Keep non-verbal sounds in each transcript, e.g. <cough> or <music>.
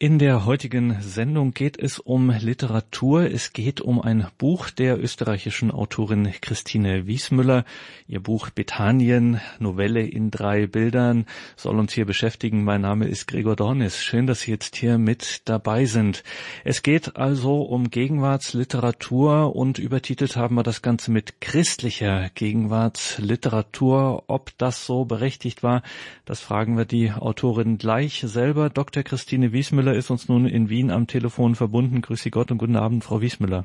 In der heutigen Sendung geht es um Literatur. Es geht um ein Buch der österreichischen Autorin Christine Wiesmüller. Ihr Buch Bethanien, Novelle in drei Bildern, soll uns hier beschäftigen. Mein Name ist Gregor Dornis. Schön, dass Sie jetzt hier mit dabei sind. Es geht also um Gegenwartsliteratur und übertitelt haben wir das Ganze mit christlicher Gegenwartsliteratur. Ob das so berechtigt war, das fragen wir die Autorin gleich selber. Dr. Christine Wiesmüller Wiesmüller ist uns nun in Wien am Telefon verbunden. Grüße Gott und guten Abend, Frau Wiesmüller.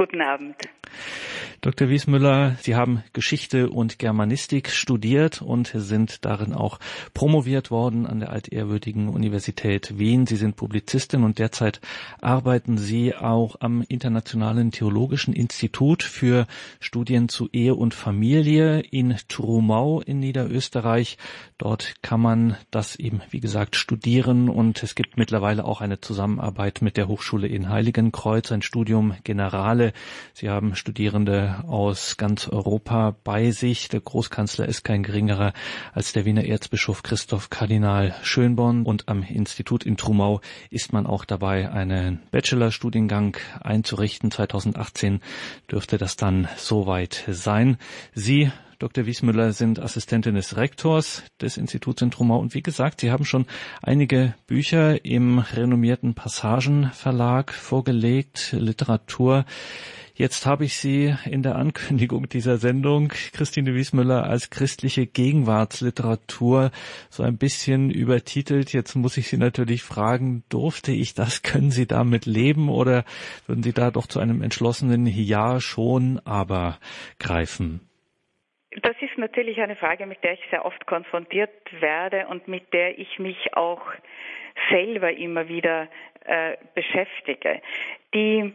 Guten Abend. Dr. Wiesmüller, Sie haben Geschichte und Germanistik studiert und sind darin auch promoviert worden an der altehrwürdigen Universität Wien. Sie sind Publizistin und derzeit arbeiten Sie auch am Internationalen Theologischen Institut für Studien zu Ehe und Familie in Trumau in Niederösterreich. Dort kann man das eben, wie gesagt, studieren und es gibt mittlerweile auch eine Zusammenarbeit mit der Hochschule in Heiligenkreuz, ein Studium Generale. Sie haben Studierende aus ganz Europa bei sich. Der Großkanzler ist kein geringerer als der Wiener Erzbischof Christoph Kardinal Schönborn und am Institut in Trumau ist man auch dabei, einen Bachelorstudiengang einzurichten. 2018 dürfte das dann soweit sein. Sie Dr. Wiesmüller sind Assistentin des Rektors des Instituts in Trumau und wie gesagt, Sie haben schon einige Bücher im renommierten Passagenverlag vorgelegt, Literatur Jetzt habe ich Sie in der Ankündigung dieser Sendung, Christine Wiesmüller, als christliche Gegenwartsliteratur so ein bisschen übertitelt. Jetzt muss ich Sie natürlich fragen, durfte ich das? <laughs> Können Sie damit leben oder würden Sie da doch zu einem entschlossenen Ja schon, aber greifen? Das ist natürlich eine Frage, mit der ich sehr oft konfrontiert werde und mit der ich mich auch selber immer wieder äh, beschäftige. Die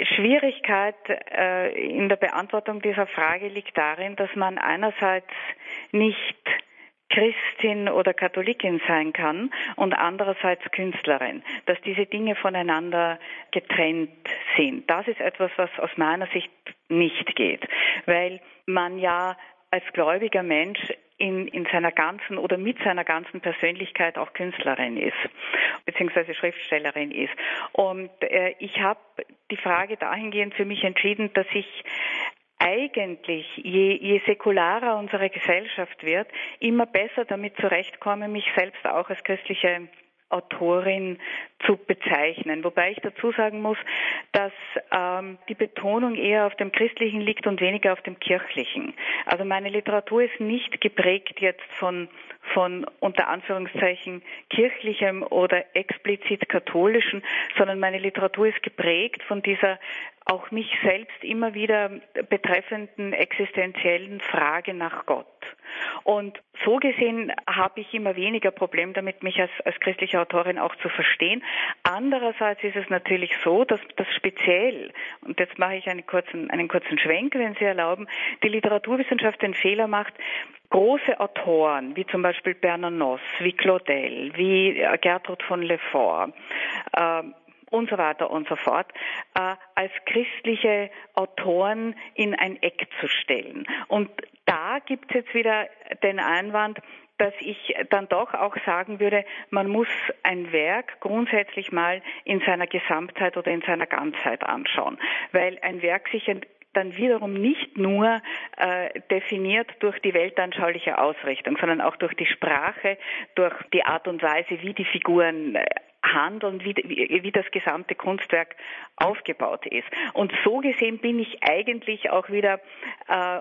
Schwierigkeit äh, in der Beantwortung dieser Frage liegt darin, dass man einerseits nicht Christin oder Katholikin sein kann und andererseits Künstlerin, dass diese Dinge voneinander getrennt sind. Das ist etwas, was aus meiner Sicht nicht geht, weil man ja als gläubiger Mensch in, in seiner ganzen oder mit seiner ganzen Persönlichkeit auch Künstlerin ist, beziehungsweise Schriftstellerin ist. Und äh, ich habe die Frage dahingehend für mich entschieden, dass ich eigentlich, je, je säkularer unsere Gesellschaft wird, immer besser damit zurechtkomme, mich selbst auch als christliche Autorin zu bezeichnen. Wobei ich dazu sagen muss, dass ähm, die Betonung eher auf dem Christlichen liegt und weniger auf dem Kirchlichen. Also meine Literatur ist nicht geprägt jetzt von, von unter Anführungszeichen kirchlichem oder explizit katholischen, sondern meine Literatur ist geprägt von dieser auch mich selbst immer wieder betreffenden existenziellen Frage nach Gott. Und so gesehen habe ich immer weniger Problem damit, mich als, als christliche Autorin auch zu verstehen. Andererseits ist es natürlich so, dass das speziell, und jetzt mache ich einen kurzen, einen kurzen Schwenk, wenn Sie erlauben, die Literaturwissenschaft den Fehler macht, große Autoren, wie zum Beispiel Bernanos, wie Claudel, wie Gertrud von Lefort, äh, und so weiter und so fort, äh, als christliche Autoren in ein Eck zu stellen. Und da gibt es jetzt wieder den Einwand, dass ich dann doch auch sagen würde, man muss ein Werk grundsätzlich mal in seiner Gesamtheit oder in seiner Ganzheit anschauen, weil ein Werk sich dann wiederum nicht nur äh, definiert durch die weltanschauliche Ausrichtung, sondern auch durch die Sprache, durch die Art und Weise, wie die Figuren äh, handeln, wie, wie, wie das gesamte Kunstwerk aufgebaut ist. Und so gesehen bin ich eigentlich auch wieder äh,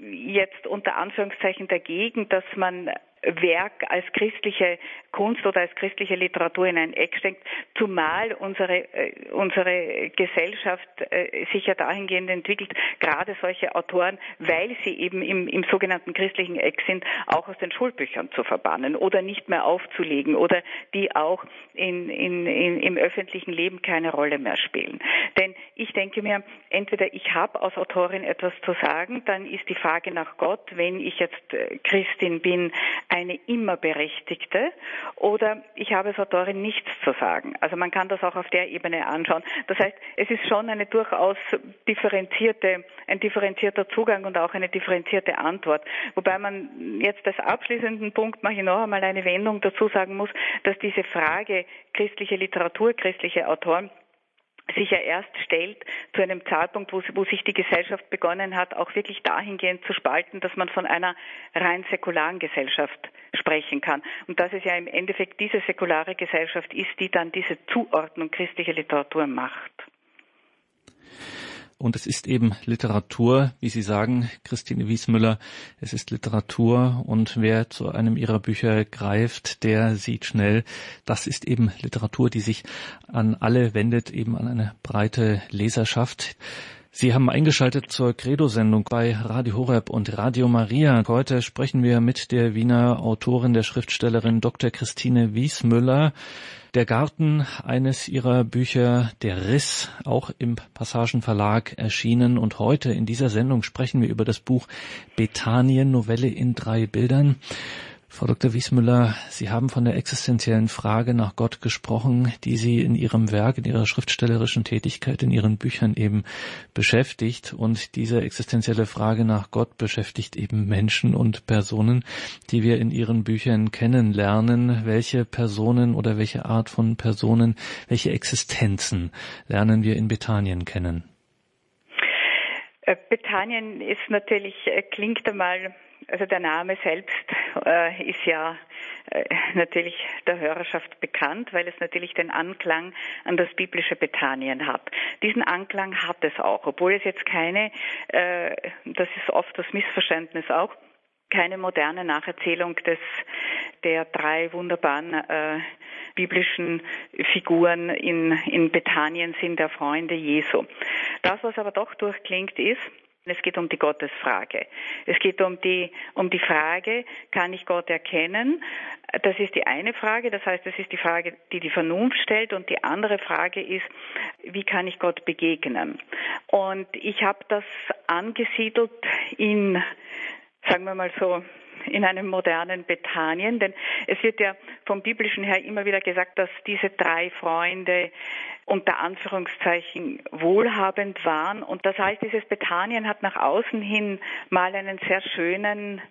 jetzt unter Anführungszeichen dagegen, dass man Werk als christliche Kunst oder als christliche Literatur in ein Eck steckt, zumal unsere, äh, unsere Gesellschaft äh, sich ja dahingehend entwickelt, gerade solche Autoren, weil sie eben im, im sogenannten christlichen Eck sind, auch aus den Schulbüchern zu verbannen oder nicht mehr aufzulegen oder die auch in, in, in, im öffentlichen Leben keine Rolle mehr spielen. Denn ich denke mir, entweder ich habe als Autorin etwas zu sagen, dann ist die Frage nach Gott, wenn ich jetzt äh, Christin bin, eine immer berechtigte oder ich habe als Autorin nichts zu sagen. Also man kann das auch auf der Ebene anschauen. Das heißt, es ist schon eine durchaus differenzierte, ein differenzierter Zugang und auch eine differenzierte Antwort. Wobei man jetzt als abschließenden Punkt mache ich noch einmal eine Wendung dazu sagen muss, dass diese Frage christliche Literatur, christliche Autoren sich ja erst stellt zu einem Zeitpunkt, wo, wo, sich die Gesellschaft begonnen hat, auch wirklich dahingehend zu spalten, dass man von einer rein säkularen Gesellschaft sprechen kann. Und dass es ja im Endeffekt diese säkulare Gesellschaft ist, die dann diese Zuordnung christlicher Literatur macht. Und es ist eben Literatur, wie Sie sagen, Christine Wiesmüller, es ist Literatur und wer zu einem Ihrer Bücher greift, der sieht schnell, das ist eben Literatur, die sich an alle wendet, eben an eine breite Leserschaft. Sie haben eingeschaltet zur Credo-Sendung bei Radio Horeb und Radio Maria. Heute sprechen wir mit der Wiener Autorin, der Schriftstellerin Dr. Christine Wiesmüller. Der Garten eines ihrer Bücher, Der Riss, auch im Passagen Verlag erschienen. Und heute in dieser Sendung sprechen wir über das Buch Bethanien, Novelle in drei Bildern. Frau Dr. Wiesmüller, Sie haben von der existenziellen Frage nach Gott gesprochen, die Sie in Ihrem Werk, in Ihrer schriftstellerischen Tätigkeit, in Ihren Büchern eben beschäftigt. Und diese existenzielle Frage nach Gott beschäftigt eben Menschen und Personen, die wir in Ihren Büchern kennenlernen. Welche Personen oder welche Art von Personen, welche Existenzen lernen wir in Bethanien kennen? Äh, Bethanien ist natürlich, äh, klingt einmal also der Name selbst äh, ist ja äh, natürlich der Hörerschaft bekannt, weil es natürlich den Anklang an das biblische Bethanien hat. Diesen Anklang hat es auch, obwohl es jetzt keine, äh, das ist oft das Missverständnis auch, keine moderne Nacherzählung des der drei wunderbaren äh, biblischen Figuren in, in Bethanien sind der Freunde Jesu. Das, was aber doch durchklingt, ist, es geht um die Gottesfrage. Es geht um die, um die Frage, kann ich Gott erkennen? Das ist die eine Frage. Das heißt, das ist die Frage, die die Vernunft stellt. Und die andere Frage ist, wie kann ich Gott begegnen? Und ich habe das angesiedelt in, sagen wir mal so, in einem modernen Bethanien, denn es wird ja vom biblischen her immer wieder gesagt, dass diese drei Freunde unter Anführungszeichen wohlhabend waren. Und das heißt, dieses Bethanien hat nach außen hin mal einen sehr schönen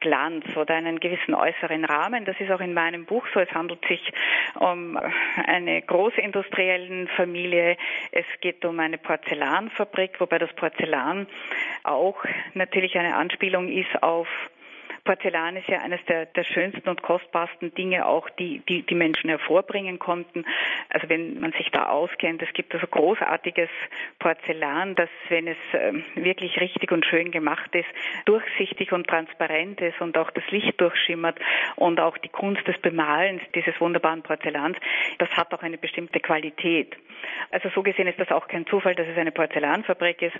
Glanz oder einen gewissen äußeren Rahmen. Das ist auch in meinem Buch so. Es handelt sich um eine große industriellen Familie. Es geht um eine Porzellanfabrik, wobei das Porzellan auch natürlich eine Anspielung ist auf Porzellan ist ja eines der, der schönsten und kostbarsten Dinge auch, die, die die Menschen hervorbringen konnten. Also wenn man sich da auskennt, es gibt also großartiges Porzellan, das, wenn es ähm, wirklich richtig und schön gemacht ist, durchsichtig und transparent ist und auch das Licht durchschimmert und auch die Kunst des Bemalens dieses wunderbaren Porzellans, das hat auch eine bestimmte Qualität. Also so gesehen ist das auch kein Zufall, dass es eine Porzellanfabrik ist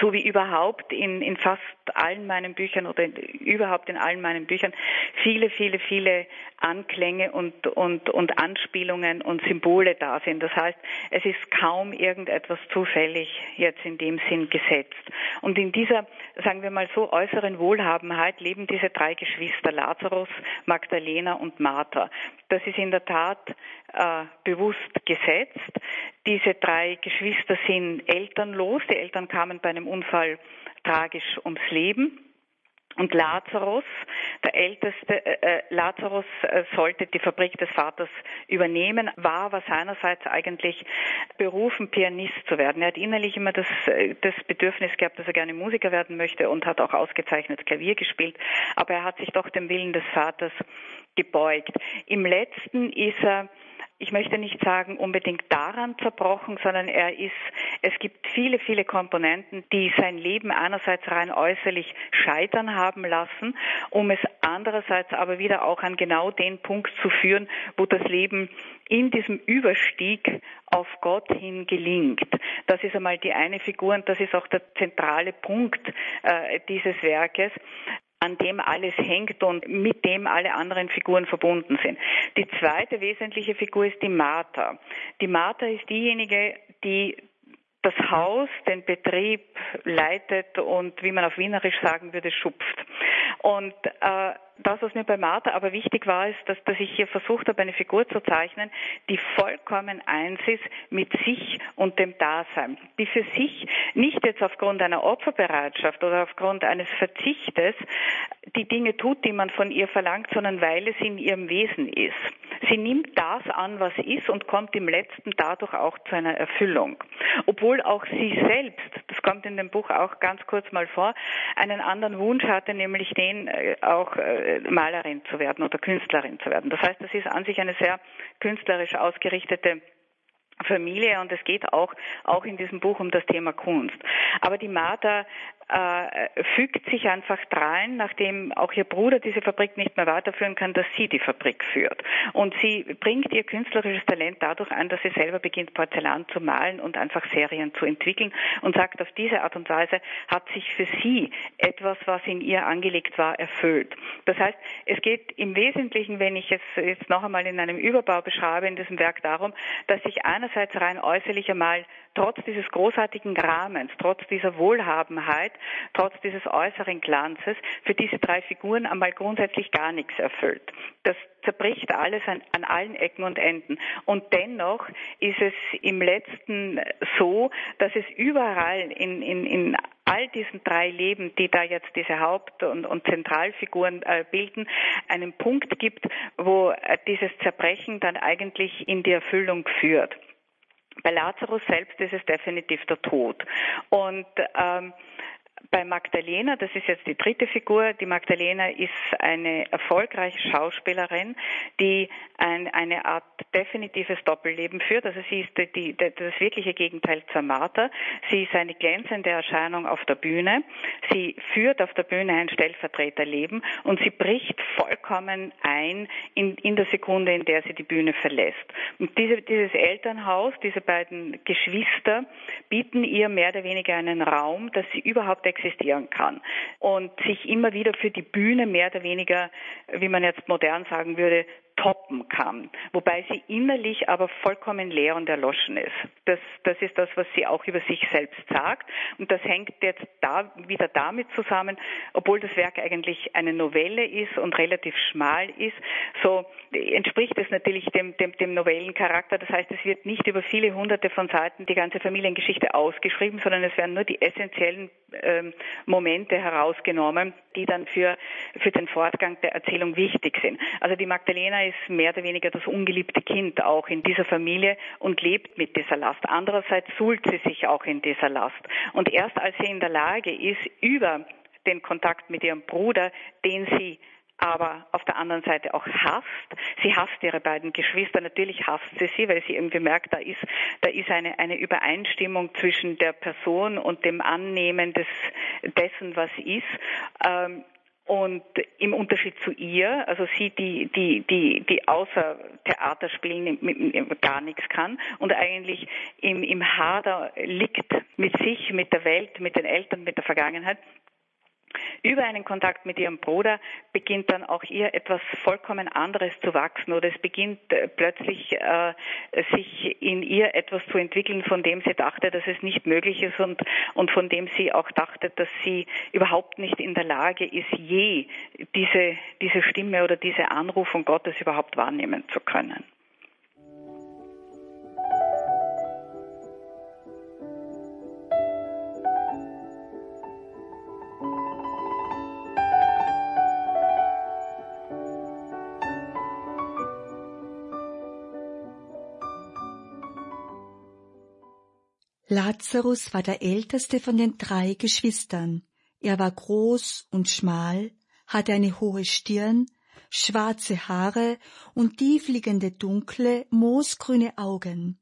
so wie überhaupt in, in fast allen meinen Büchern oder in, überhaupt in allen meinen Büchern viele, viele, viele Anklänge und, und, und Anspielungen und Symbole da sind. Das heißt, es ist kaum irgendetwas zufällig jetzt in dem Sinn gesetzt. Und in dieser, sagen wir mal so, äußeren Wohlhabenheit leben diese drei Geschwister, Lazarus, Magdalena und Martha. Das ist in der Tat äh, bewusst gesetzt. Diese drei Geschwister sind elternlos. Die Eltern kamen bei einem Unfall tragisch ums Leben. Und Lazarus, der älteste äh, äh, Lazarus äh, sollte die Fabrik des Vaters übernehmen, war aber seinerseits eigentlich berufen, Pianist zu werden. Er hat innerlich immer das, äh, das Bedürfnis gehabt, dass er gerne Musiker werden möchte und hat auch ausgezeichnet Klavier gespielt, aber er hat sich doch dem Willen des Vaters gebeugt. Im letzten ist er ich möchte nicht sagen unbedingt daran zerbrochen, sondern er ist, es gibt viele, viele Komponenten, die sein Leben einerseits rein äußerlich scheitern haben lassen, um es andererseits aber wieder auch an genau den Punkt zu führen, wo das Leben in diesem Überstieg auf Gott hin gelingt. Das ist einmal die eine Figur und das ist auch der zentrale Punkt äh, dieses Werkes an dem alles hängt und mit dem alle anderen Figuren verbunden sind. Die zweite wesentliche Figur ist die Martha. Die Martha ist diejenige, die das Haus, den Betrieb leitet und, wie man auf Wienerisch sagen würde, schupft. Und äh, Das, was mir bei Martha aber wichtig war, ist, dass, dass ich hier versucht habe, eine Figur zu zeichnen, die vollkommen eins ist mit sich und dem Dasein, die für sich nicht jetzt aufgrund einer Opferbereitschaft oder aufgrund eines Verzichtes die Dinge tut, die man von ihr verlangt, sondern weil es in ihrem Wesen ist. Sie nimmt das an, was ist und kommt im letzten dadurch auch zu einer Erfüllung. Obwohl auch sie selbst, das kommt in dem Buch auch ganz kurz mal vor, einen anderen Wunsch hatte, nämlich den äh, auch äh, Malerin zu werden oder Künstlerin zu werden. Das heißt, das ist an sich eine sehr künstlerisch ausgerichtete Familie und es geht auch, auch in diesem Buch um das Thema Kunst. Aber die Martha äh, fügt sich einfach drein, nachdem auch ihr Bruder diese Fabrik nicht mehr weiterführen kann, dass sie die Fabrik führt. Und sie bringt ihr künstlerisches Talent dadurch ein, dass sie selber beginnt, Porzellan zu malen und einfach Serien zu entwickeln und sagt, auf diese Art und Weise hat sich für sie etwas, was in ihr angelegt war, erfüllt. Das heißt, es geht im Wesentlichen, wenn ich es jetzt noch einmal in einem Überbau beschreibe, in diesem Werk darum, dass sich einerseits rein äußerlich einmal trotz dieses großartigen Rahmens, trotz dieser Wohlhabenheit, trotz dieses äußeren Glanzes, für diese drei Figuren einmal grundsätzlich gar nichts erfüllt. Das zerbricht alles an, an allen Ecken und Enden. Und dennoch ist es im letzten so, dass es überall in, in, in all diesen drei Leben, die da jetzt diese Haupt- und, und Zentralfiguren äh, bilden, einen Punkt gibt, wo äh, dieses Zerbrechen dann eigentlich in die Erfüllung führt. Bei Lazarus selbst ist es definitiv der Tod. Und ähm, bei Magdalena, das ist jetzt die dritte Figur, die Magdalena ist eine erfolgreiche Schauspielerin, die ein, eine Art definitives Doppelleben führt. Also sie ist die, die, das wirkliche Gegenteil zur Martha. Sie ist eine glänzende Erscheinung auf der Bühne. Sie führt auf der Bühne ein Stellvertreterleben und sie bricht vollkommen ein in, in der Sekunde, in der sie die Bühne verlässt. Und diese, dieses Elternhaus, diese beiden Geschwister bieten ihr mehr oder weniger einen Raum, dass sie überhaupt existieren kann. Und sich immer wieder für die Bühne mehr oder weniger, wie man jetzt modern sagen würde, toppen kann, wobei sie innerlich aber vollkommen leer und erloschen ist. Das, das ist das, was sie auch über sich selbst sagt. Und das hängt jetzt da wieder damit zusammen, obwohl das Werk eigentlich eine Novelle ist und relativ schmal ist, so entspricht es natürlich dem, dem, dem Novellencharakter. Das heißt, es wird nicht über viele hunderte von Seiten die ganze Familiengeschichte ausgeschrieben, sondern es werden nur die essentiellen ähm, Momente herausgenommen, die dann für, für den Fortgang der Erzählung wichtig sind. Also die Magdalena ist mehr oder weniger das ungeliebte Kind auch in dieser Familie und lebt mit dieser Last. Andererseits suhlt sie sich auch in dieser Last. Und erst als sie in der Lage ist, über den Kontakt mit ihrem Bruder, den sie aber auf der anderen Seite auch hasst. Sie hasst ihre beiden Geschwister. Natürlich hasst sie sie, weil sie irgendwie merkt, da ist, da ist eine, eine Übereinstimmung zwischen der Person und dem Annehmen des, dessen, was ist. Ähm, und im Unterschied zu ihr, also sie, die, die, die, die außer Theaterspielen gar nichts kann. Und eigentlich im, im Hader liegt mit sich, mit der Welt, mit den Eltern, mit der Vergangenheit, über einen Kontakt mit ihrem Bruder beginnt dann auch ihr etwas vollkommen anderes zu wachsen oder es beginnt äh, plötzlich äh, sich in ihr etwas zu entwickeln, von dem sie dachte, dass es nicht möglich ist und, und von dem sie auch dachte, dass sie überhaupt nicht in der Lage ist, je diese, diese Stimme oder diese Anrufung Gottes überhaupt wahrnehmen zu können. Lazarus war der älteste von den drei Geschwistern. Er war groß und schmal, hatte eine hohe Stirn, schwarze Haare und tiefliegende dunkle, moosgrüne Augen.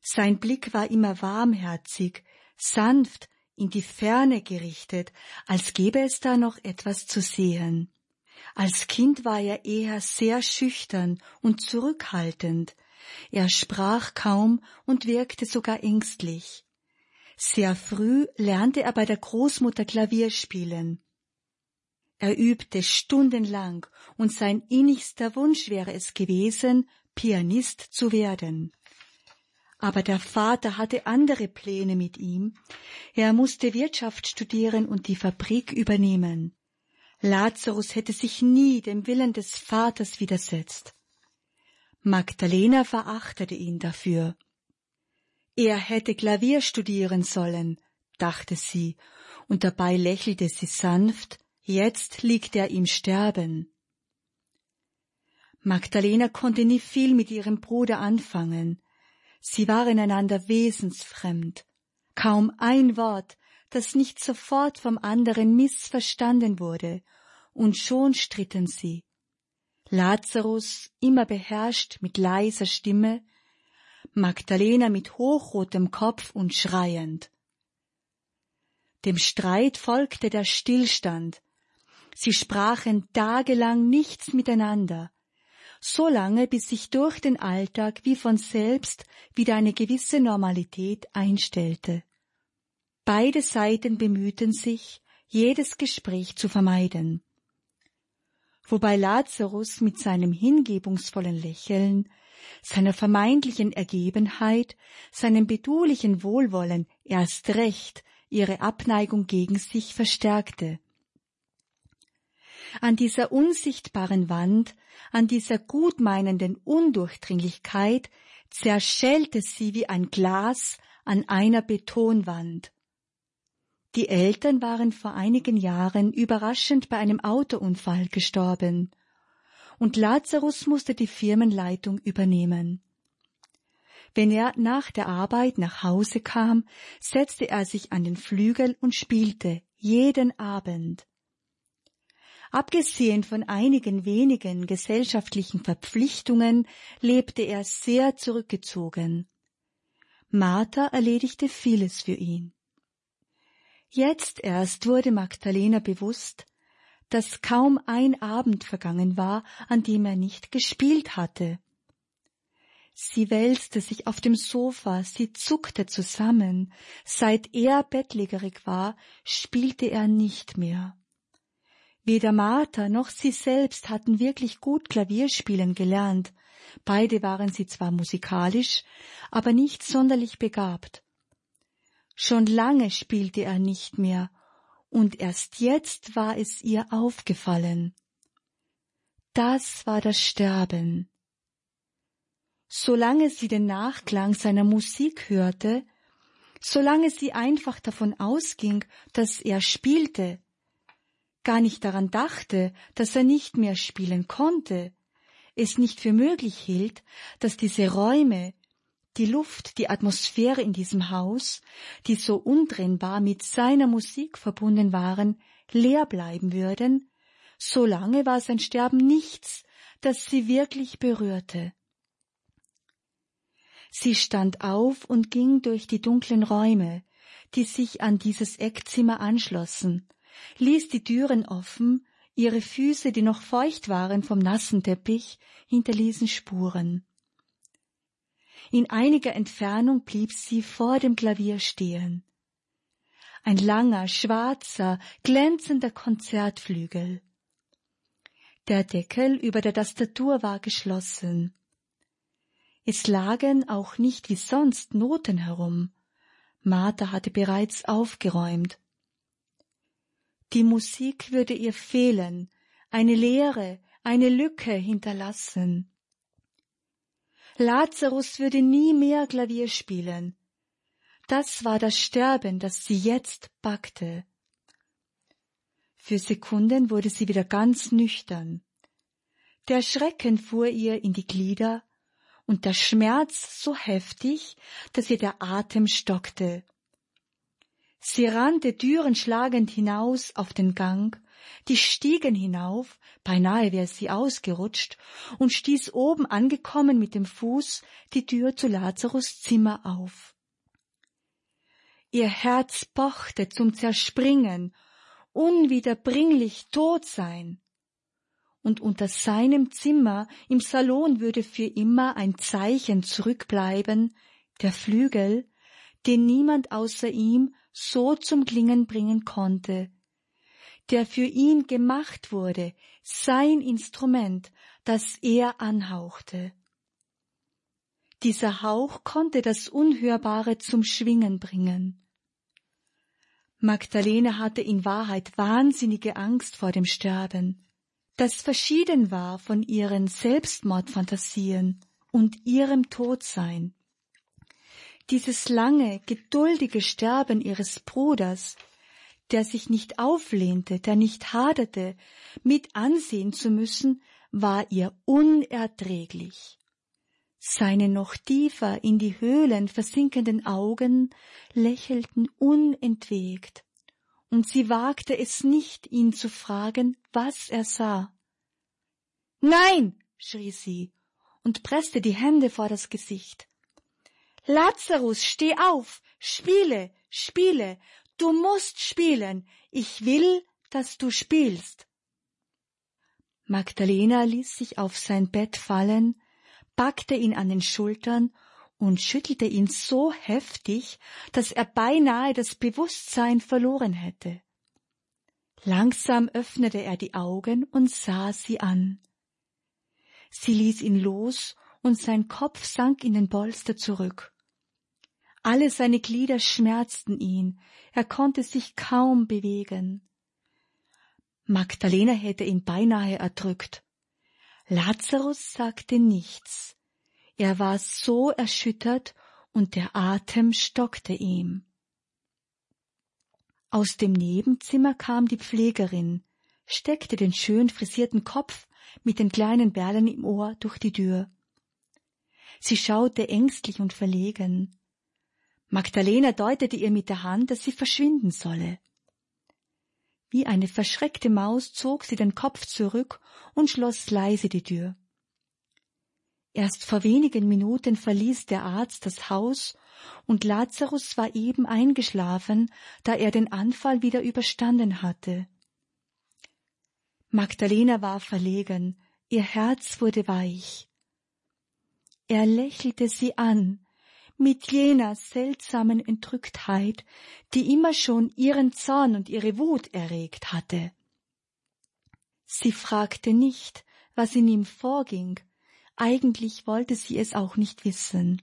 Sein Blick war immer warmherzig, sanft, in die Ferne gerichtet, als gäbe es da noch etwas zu sehen. Als Kind war er eher sehr schüchtern und zurückhaltend, er sprach kaum und wirkte sogar ängstlich. Sehr früh lernte er bei der Großmutter Klavier spielen. Er übte stundenlang und sein innigster Wunsch wäre es gewesen, Pianist zu werden. Aber der Vater hatte andere Pläne mit ihm. Er musste Wirtschaft studieren und die Fabrik übernehmen. Lazarus hätte sich nie dem Willen des Vaters widersetzt. Magdalena verachtete ihn dafür. Er hätte Klavier studieren sollen, dachte sie, und dabei lächelte sie sanft, jetzt liegt er im Sterben. Magdalena konnte nie viel mit ihrem Bruder anfangen. Sie waren einander wesensfremd. Kaum ein Wort, das nicht sofort vom anderen missverstanden wurde, und schon stritten sie. Lazarus immer beherrscht mit leiser Stimme, Magdalena mit hochrotem Kopf und schreiend. Dem Streit folgte der Stillstand. Sie sprachen tagelang nichts miteinander, so lange bis sich durch den Alltag wie von selbst wieder eine gewisse Normalität einstellte. Beide Seiten bemühten sich, jedes Gespräch zu vermeiden. Wobei Lazarus mit seinem hingebungsvollen Lächeln, seiner vermeintlichen Ergebenheit, seinem betulichen Wohlwollen erst recht ihre Abneigung gegen sich verstärkte. An dieser unsichtbaren Wand, an dieser gutmeinenden Undurchdringlichkeit zerschellte sie wie ein Glas an einer Betonwand. Die Eltern waren vor einigen Jahren überraschend bei einem Autounfall gestorben, und Lazarus musste die Firmenleitung übernehmen. Wenn er nach der Arbeit nach Hause kam, setzte er sich an den Flügel und spielte jeden Abend. Abgesehen von einigen wenigen gesellschaftlichen Verpflichtungen lebte er sehr zurückgezogen. Martha erledigte vieles für ihn. Jetzt erst wurde Magdalena bewusst, dass kaum ein Abend vergangen war, an dem er nicht gespielt hatte. Sie wälzte sich auf dem Sofa, sie zuckte zusammen. Seit er bettlägerig war, spielte er nicht mehr. Weder Martha noch sie selbst hatten wirklich gut Klavierspielen gelernt. Beide waren sie zwar musikalisch, aber nicht sonderlich begabt. Schon lange spielte er nicht mehr, und erst jetzt war es ihr aufgefallen. Das war das Sterben. Solange sie den Nachklang seiner Musik hörte, solange sie einfach davon ausging, dass er spielte, gar nicht daran dachte, dass er nicht mehr spielen konnte, es nicht für möglich hielt, dass diese Räume, die Luft, die Atmosphäre in diesem Haus, die so untrennbar mit seiner Musik verbunden waren, leer bleiben würden, solange war sein Sterben nichts, das sie wirklich berührte. Sie stand auf und ging durch die dunklen Räume, die sich an dieses Eckzimmer anschlossen, ließ die Türen offen, ihre Füße, die noch feucht waren vom nassen Teppich, hinterließen Spuren. In einiger Entfernung blieb sie vor dem Klavier stehen. Ein langer, schwarzer, glänzender Konzertflügel. Der Deckel über der Tastatur war geschlossen. Es lagen auch nicht wie sonst Noten herum. Martha hatte bereits aufgeräumt. Die Musik würde ihr fehlen, eine Leere, eine Lücke hinterlassen. Lazarus würde nie mehr Klavier spielen. Das war das Sterben, das sie jetzt packte. Für Sekunden wurde sie wieder ganz nüchtern. Der Schrecken fuhr ihr in die Glieder und der Schmerz so heftig, dass ihr der Atem stockte. Sie rannte türenschlagend hinaus auf den Gang, die stiegen hinauf, beinahe wäre sie ausgerutscht, und stieß oben angekommen mit dem Fuß die Tür zu Lazarus Zimmer auf. Ihr Herz pochte zum Zerspringen, unwiederbringlich tot sein. Und unter seinem Zimmer im Salon würde für immer ein Zeichen zurückbleiben, der Flügel, den niemand außer ihm so zum Klingen bringen konnte, der für ihn gemacht wurde, sein Instrument, das er anhauchte. Dieser Hauch konnte das Unhörbare zum Schwingen bringen. Magdalene hatte in Wahrheit wahnsinnige Angst vor dem Sterben, das verschieden war von ihren Selbstmordfantasien und ihrem Todsein. Dieses lange, geduldige Sterben ihres Bruders, der sich nicht auflehnte, der nicht haderte, mit ansehen zu müssen, war ihr unerträglich. Seine noch tiefer in die Höhlen versinkenden Augen lächelten unentwegt, und sie wagte es nicht, ihn zu fragen, was er sah. Nein, schrie sie und presste die Hände vor das Gesicht. Lazarus, steh auf, spiele, spiele, du musst spielen, ich will, dass du spielst. Magdalena ließ sich auf sein Bett fallen, packte ihn an den Schultern und schüttelte ihn so heftig, dass er beinahe das Bewusstsein verloren hätte. Langsam öffnete er die Augen und sah sie an. Sie ließ ihn los und sein Kopf sank in den Bolster zurück. Alle seine Glieder schmerzten ihn, er konnte sich kaum bewegen. Magdalena hätte ihn beinahe erdrückt. Lazarus sagte nichts. Er war so erschüttert und der Atem stockte ihm. Aus dem Nebenzimmer kam die Pflegerin, steckte den schön frisierten Kopf mit den kleinen Perlen im Ohr durch die Tür. Sie schaute ängstlich und verlegen. Magdalena deutete ihr mit der Hand, dass sie verschwinden solle. Wie eine verschreckte Maus zog sie den Kopf zurück und schloss leise die Tür. Erst vor wenigen Minuten verließ der Arzt das Haus und Lazarus war eben eingeschlafen, da er den Anfall wieder überstanden hatte. Magdalena war verlegen, ihr Herz wurde weich. Er lächelte sie an, mit jener seltsamen Entrücktheit, die immer schon ihren Zorn und ihre Wut erregt hatte. Sie fragte nicht, was in ihm vorging, eigentlich wollte sie es auch nicht wissen.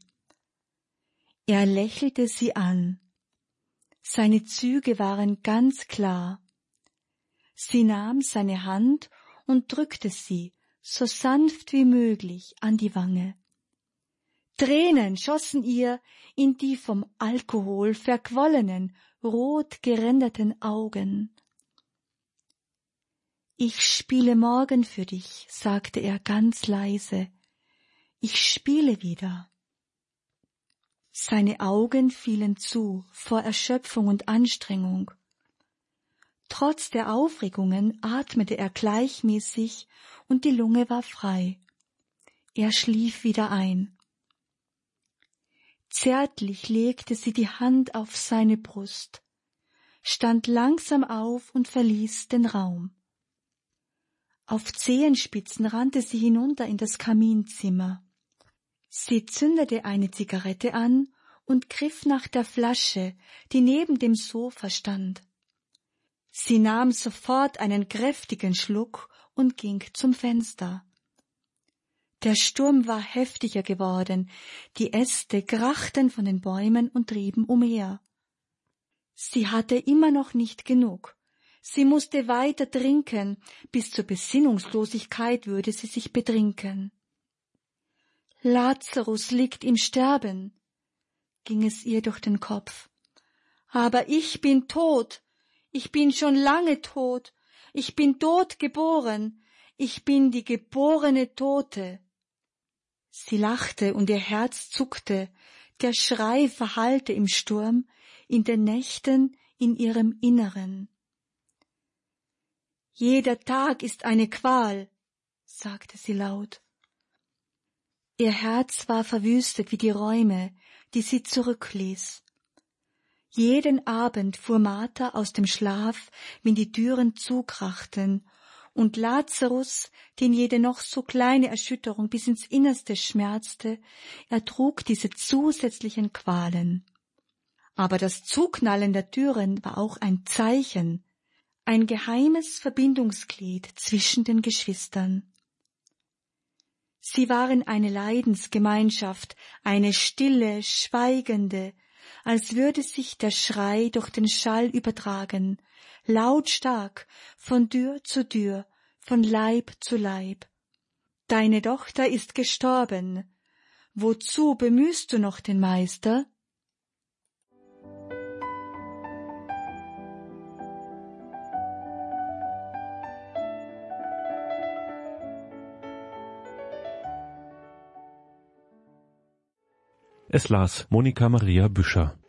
Er lächelte sie an. Seine Züge waren ganz klar. Sie nahm seine Hand und drückte sie, so sanft wie möglich, an die Wange. Tränen schossen ihr in die vom Alkohol verquollenen, rot geränderten Augen. Ich spiele morgen für dich, sagte er ganz leise. Ich spiele wieder. Seine Augen fielen zu vor Erschöpfung und Anstrengung. Trotz der Aufregungen atmete er gleichmäßig und die Lunge war frei. Er schlief wieder ein. Zärtlich legte sie die Hand auf seine Brust, stand langsam auf und verließ den Raum. Auf Zehenspitzen rannte sie hinunter in das Kaminzimmer. Sie zündete eine Zigarette an und griff nach der Flasche, die neben dem Sofa stand. Sie nahm sofort einen kräftigen Schluck und ging zum Fenster. Der Sturm war heftiger geworden, die Äste krachten von den Bäumen und trieben umher. Sie hatte immer noch nicht genug. Sie musste weiter trinken, bis zur Besinnungslosigkeit würde sie sich betrinken. Lazarus liegt im Sterben, ging es ihr durch den Kopf. Aber ich bin tot, ich bin schon lange tot, ich bin tot geboren, ich bin die geborene Tote. Sie lachte und ihr Herz zuckte, der Schrei verhallte im Sturm, in den Nächten, in ihrem Inneren. Jeder Tag ist eine Qual, sagte sie laut. Ihr Herz war verwüstet wie die Räume, die sie zurückließ. Jeden Abend fuhr Martha aus dem Schlaf, wenn die Türen zukrachten und Lazarus, den jede noch so kleine Erschütterung bis ins Innerste schmerzte, ertrug diese zusätzlichen Qualen. Aber das Zuknallen der Türen war auch ein Zeichen, ein geheimes Verbindungsglied zwischen den Geschwistern. Sie waren eine Leidensgemeinschaft, eine stille, schweigende, als würde sich der Schrei durch den Schall übertragen, lautstark, von Tür zu Tür, von Leib zu Leib. Deine Tochter ist gestorben. Wozu bemühst du noch den Meister? Es las Monika Maria Büscher.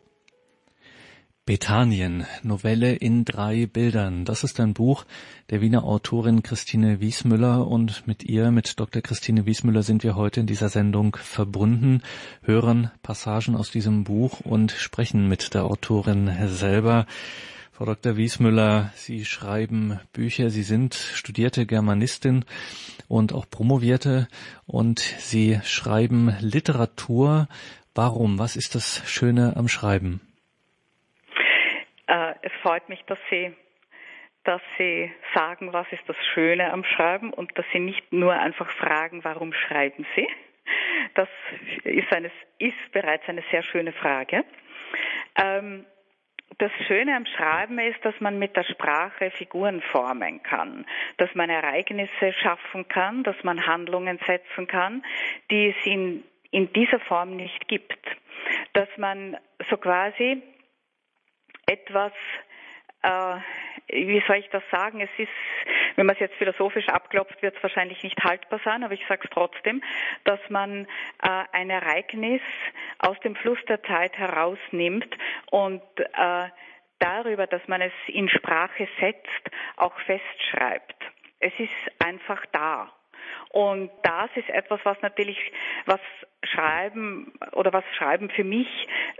Bethanien, Novelle in drei Bildern. Das ist ein Buch der Wiener Autorin Christine Wiesmüller und mit ihr, mit Dr. Christine Wiesmüller sind wir heute in dieser Sendung verbunden, hören Passagen aus diesem Buch und sprechen mit der Autorin selber. Frau Dr. Wiesmüller, Sie schreiben Bücher, Sie sind studierte Germanistin und auch promovierte und Sie schreiben Literatur Warum? Was ist das Schöne am Schreiben? Es freut mich, dass Sie, dass Sie sagen, was ist das Schöne am Schreiben und dass Sie nicht nur einfach fragen, warum schreiben Sie. Das ist, eine, ist bereits eine sehr schöne Frage. Ähm, das Schöne am Schreiben ist, dass man mit der Sprache Figuren formen kann, dass man Ereignisse schaffen kann, dass man Handlungen setzen kann, die es in in dieser Form nicht gibt. Dass man so quasi etwas, äh, wie soll ich das sagen, es ist, wenn man es jetzt philosophisch abklopft, wird es wahrscheinlich nicht haltbar sein, aber ich sage es trotzdem, dass man äh, ein Ereignis aus dem Fluss der Zeit herausnimmt und äh, darüber, dass man es in Sprache setzt, auch festschreibt. Es ist einfach da. Und das ist etwas, was natürlich, was Schreiben oder was Schreiben für mich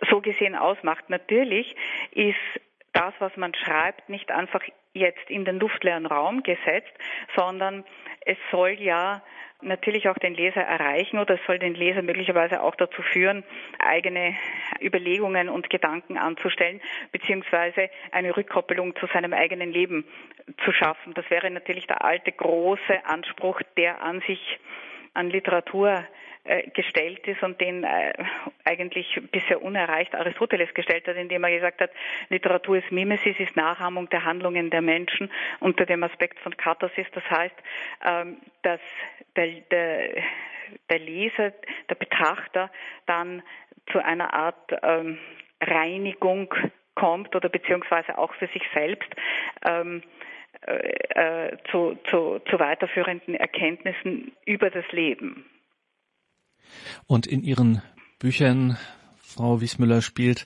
so gesehen ausmacht. Natürlich ist das, was man schreibt, nicht einfach jetzt in den luftleeren Raum gesetzt, sondern es soll ja natürlich auch den Leser erreichen oder es soll den Leser möglicherweise auch dazu führen, eigene Überlegungen und Gedanken anzustellen, beziehungsweise eine Rückkoppelung zu seinem eigenen Leben zu schaffen. Das wäre natürlich der alte große Anspruch, der an sich an Literatur gestellt ist und den äh, eigentlich bisher unerreicht Aristoteles gestellt hat, indem er gesagt hat, Literatur ist Mimesis, ist Nachahmung der Handlungen der Menschen unter dem Aspekt von Katharsis. Das heißt, ähm, dass der, der, der Leser, der Betrachter dann zu einer Art ähm, Reinigung kommt oder beziehungsweise auch für sich selbst ähm, äh, äh zu, zu, zu weiterführenden Erkenntnissen über das Leben. Und in Ihren Büchern, Frau Wiesmüller, spielt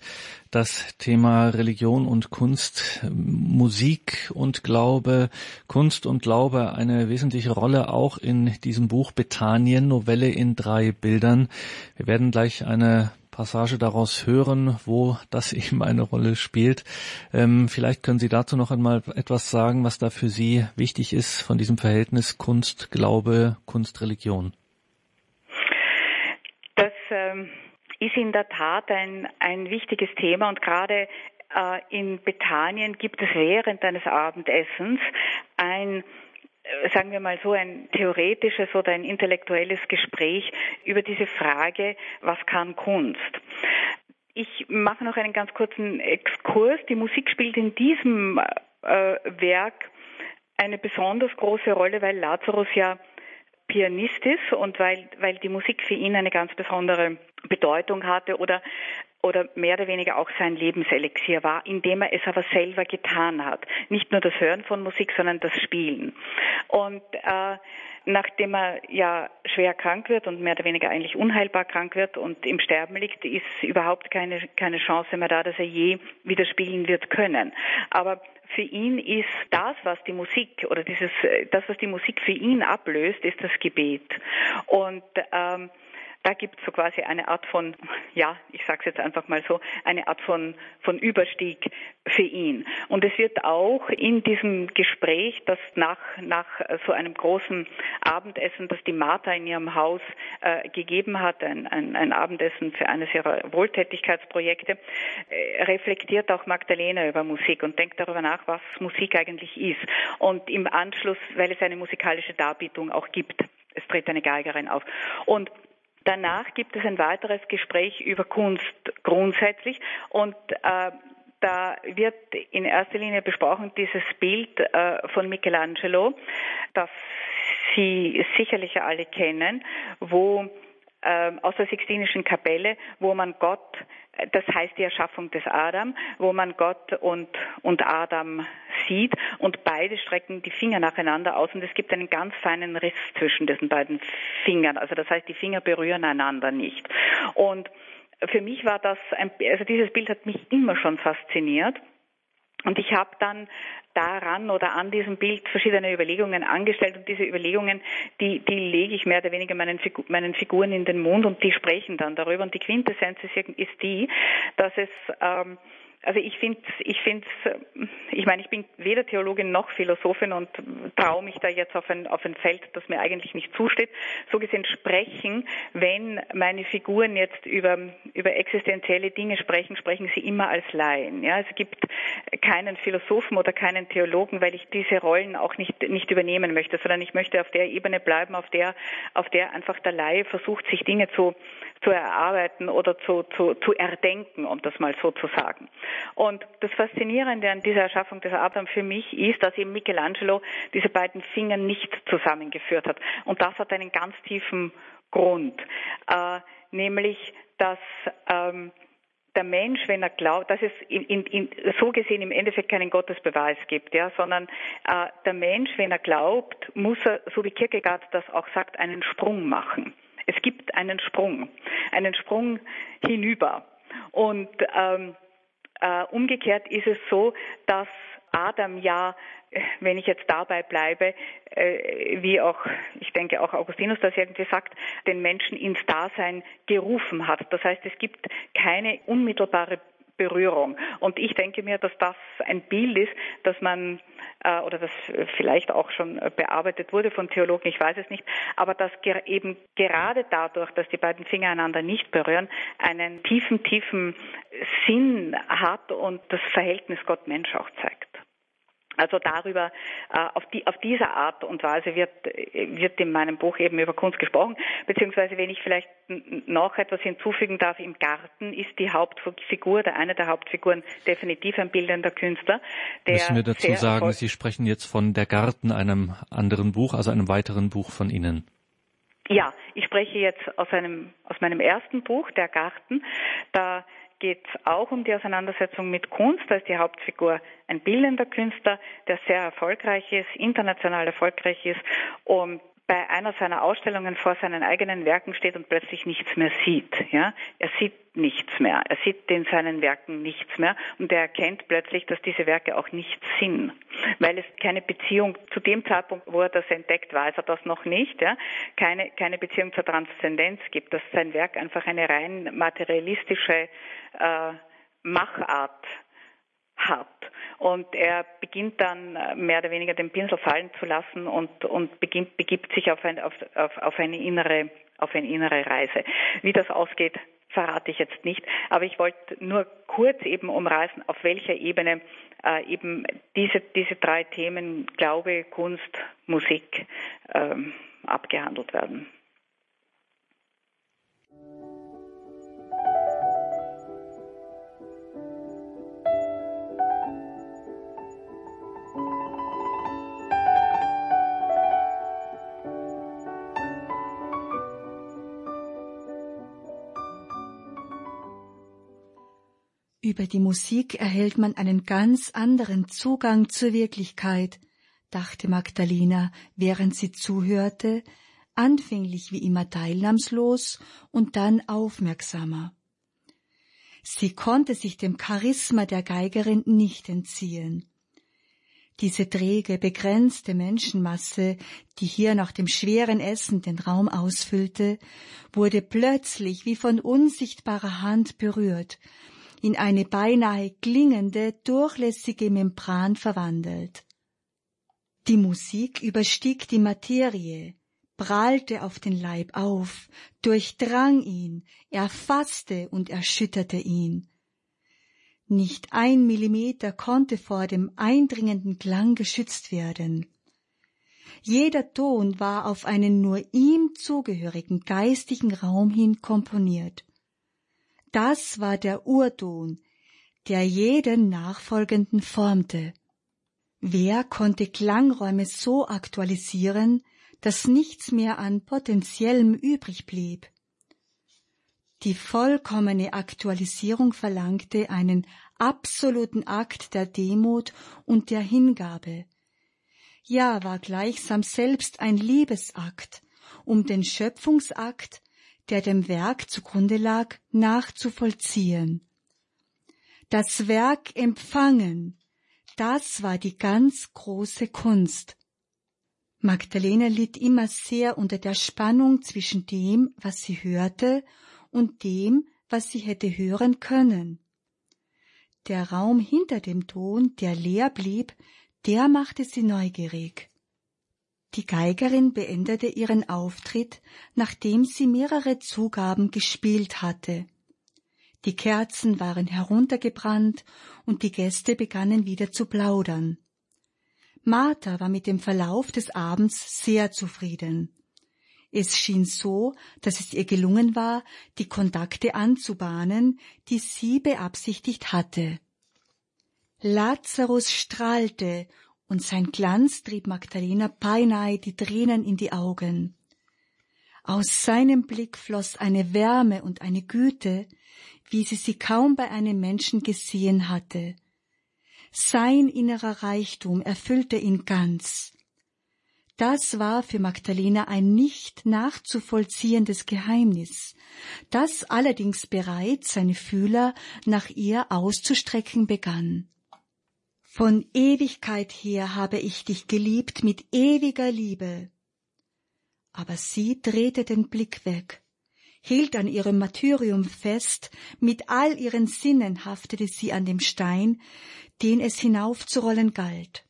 das Thema Religion und Kunst, Musik und Glaube, Kunst und Glaube eine wesentliche Rolle auch in diesem Buch Bethanien, Novelle in drei Bildern. Wir werden gleich eine Passage daraus hören, wo das <laughs> eben eine Rolle spielt. Ähm, vielleicht können Sie dazu noch einmal etwas sagen, was da für Sie wichtig ist von diesem Verhältnis Kunst, Glaube, Kunst, Religion ist in der Tat ein, ein wichtiges Thema und gerade äh, in Bethanien gibt es während eines Abendessens ein äh, sagen wir mal so, ein theoretisches oder ein intellektuelles Gespräch über diese Frage, was kann Kunst? Ich mache noch einen ganz kurzen Exkurs. Die Musik spielt in diesem äh, Werk eine besonders große Rolle, weil Lazarus ja Pianist ist und weil, weil die Musik für ihn eine ganz besondere Bedeutung hatte oder oder mehr oder weniger auch sein Lebenselixier war, indem er es aber selber getan hat. Nicht nur das Hören von Musik, sondern das Spielen. Und äh, nachdem er ja schwer krank wird und mehr oder weniger eigentlich unheilbar krank wird und im Sterben liegt, ist überhaupt keine, keine Chance mehr da, dass er je wieder spielen wird können. Aber für ihn ist das, was die Musik oder dieses, das, was die Musik für ihn ablöst, ist das Gebet. Und ähm, da gibt es so quasi eine Art von, ja, ich sage es jetzt einfach mal so, eine Art von, von Überstieg für ihn. Und es wird auch in diesem Gespräch, das nach, nach so einem großen Abendessen, das die Martha in ihrem Haus äh, gegeben hat, ein, ein, ein, Abendessen für eines ihrer Wohltätigkeitsprojekte, äh, reflektiert auch Magdalena über Musik und denkt darüber nach, was Musik eigentlich ist. Und im Anschluss, weil es eine musikalische Darbietung auch gibt, es tritt eine Geigerin auf. Und Danach gibt es ein weiteres Gespräch über Kunst grundsätzlich und äh, da wird in erster Linie besprochen dieses Bild äh, von Michelangelo, das Sie sicherlich alle kennen, wo äh, aus der Sixtinischen Kapelle, wo man Gott, das heißt die Erschaffung des Adam, wo man Gott und, und Adam sieht und beide strecken die Finger nacheinander aus und es gibt einen ganz feinen Riss zwischen diesen beiden Fingern. Also das heißt, die Finger berühren einander nicht. Und für mich war das, ein, also dieses Bild hat mich immer schon fasziniert. Und ich habe dann daran oder an diesem Bild verschiedene Überlegungen angestellt und diese Überlegungen, die, die lege ich mehr oder weniger meinen, Figu meinen Figuren in den Mund und die sprechen dann darüber. Und die Quintessenz ist, ist die, dass es ähm, also ich finde, ich finde, ich meine, ich bin weder Theologin noch Philosophin und traue mich da jetzt auf ein, auf ein Feld, das mir eigentlich nicht zusteht. So gesehen sprechen, wenn meine Figuren jetzt über, über existenzielle Dinge sprechen, sprechen sie immer als Laien. Ja, es gibt keinen Philosophen oder keinen Theologen, weil ich diese Rollen auch nicht, nicht übernehmen möchte, sondern ich möchte auf der Ebene bleiben, auf der, auf der einfach der Laie versucht, sich Dinge zu, zu erarbeiten oder zu, zu, zu erdenken, um das mal so zu sagen. Und das Faszinierende an dieser Erschaffung des Adam für mich ist, dass eben Michelangelo diese beiden Finger nicht zusammengeführt hat. Und das hat einen ganz tiefen Grund, äh, nämlich dass ähm, der Mensch, wenn er glaubt, dass es in, in, in, so gesehen im Endeffekt keinen Gottesbeweis gibt, ja, sondern äh, der Mensch, wenn er glaubt, muss er, so wie Kierkegaard das auch sagt, einen Sprung machen. Es gibt einen Sprung, einen Sprung hinüber. Und ähm, äh, umgekehrt ist es so, dass Adam ja, wenn ich jetzt dabei bleibe, äh, wie auch, ich denke auch Augustinus das irgendwie sagt, den Menschen ins Dasein gerufen hat. Das heißt, es gibt keine unmittelbare Berührung. Und ich denke mir, dass das ein Bild ist, dass man, äh, oder das vielleicht auch schon bearbeitet wurde von Theologen, ich weiß es nicht, aber dass eben gerade dadurch, dass die beiden Finger einander nicht berühren, einen tiefen, tiefen Sinn hat und das Verhältnis Gott-Mensch auch zeigt. Also darüber, äh, auf, die, auf diese Art und Weise wird, wird in meinem Buch eben über Kunst gesprochen. Beziehungsweise, wenn ich vielleicht noch etwas hinzufügen darf, im Garten ist die Hauptfigur, der eine der Hauptfiguren, definitiv ein bildender Künstler. Müssen wir dazu sagen, Sie sprechen jetzt von Der Garten, einem anderen Buch, also einem weiteren Buch von Ihnen. Ja, ich spreche jetzt aus einem, aus meinem ersten Buch, Der Garten. Da geht es auch um die Auseinandersetzung mit Kunst. Da ist die Hauptfigur ein bildender Künstler, der sehr erfolgreich ist, international erfolgreich ist und bei einer seiner Ausstellungen vor seinen eigenen Werken steht und plötzlich nichts mehr sieht. Ja? Er sieht nichts mehr. Er sieht in seinen Werken nichts mehr und er erkennt plötzlich, dass diese Werke auch nichts sind, weil es keine Beziehung zu dem Zeitpunkt, wo er das entdeckt, weiß er das noch nicht. Ja? Keine, keine Beziehung zur Transzendenz gibt, dass sein Werk einfach eine rein materialistische äh, Machart hat. Und er beginnt dann äh, mehr oder weniger den Pinsel fallen zu lassen und, und beginnt, begibt sich auf, ein, auf, auf, auf, eine innere, auf eine innere Reise. Wie das ausgeht, verrate ich jetzt nicht. Aber ich wollte nur kurz eben umreißen, auf welcher Ebene äh, eben diese, diese drei Themen Glaube, Kunst, Musik ähm, abgehandelt werden. Über die Musik erhält man einen ganz anderen Zugang zur Wirklichkeit, dachte Magdalena, während sie zuhörte, anfänglich wie immer teilnahmslos und dann aufmerksamer. Sie konnte sich dem Charisma der Geigerin nicht entziehen. Diese träge, begrenzte Menschenmasse, die hier nach dem schweren Essen den Raum ausfüllte, wurde plötzlich wie von unsichtbarer Hand berührt in eine beinahe klingende, durchlässige Membran verwandelt. Die Musik überstieg die Materie, prallte auf den Leib auf, durchdrang ihn, erfasste und erschütterte ihn. Nicht ein Millimeter konnte vor dem eindringenden Klang geschützt werden. Jeder Ton war auf einen nur ihm zugehörigen geistigen Raum hin komponiert. Das war der Urton, der jeden nachfolgenden formte. Wer konnte Klangräume so aktualisieren, dass nichts mehr an Potenziellem übrig blieb? Die vollkommene Aktualisierung verlangte einen absoluten Akt der Demut und der Hingabe. Ja, war gleichsam selbst ein Liebesakt, um den Schöpfungsakt, der dem Werk zugrunde lag, nachzuvollziehen. Das Werk empfangen, das war die ganz große Kunst. Magdalena litt immer sehr unter der Spannung zwischen dem, was sie hörte, und dem, was sie hätte hören können. Der Raum hinter dem Ton, der leer blieb, der machte sie neugierig. Die Geigerin beendete ihren Auftritt, nachdem sie mehrere Zugaben gespielt hatte. Die Kerzen waren heruntergebrannt und die Gäste begannen wieder zu plaudern. Martha war mit dem Verlauf des Abends sehr zufrieden. Es schien so, dass es ihr gelungen war, die Kontakte anzubahnen, die sie beabsichtigt hatte. Lazarus strahlte, und sein Glanz trieb Magdalena beinahe die Tränen in die Augen. Aus seinem Blick floss eine Wärme und eine Güte, wie sie sie kaum bei einem Menschen gesehen hatte. Sein innerer Reichtum erfüllte ihn ganz. Das war für Magdalena ein nicht nachzuvollziehendes Geheimnis, das allerdings bereits seine Fühler nach ihr auszustrecken begann. Von Ewigkeit her habe ich dich geliebt mit ewiger Liebe. Aber sie drehte den Blick weg, hielt an ihrem Martyrium fest, mit all ihren Sinnen haftete sie an dem Stein, den es hinaufzurollen galt.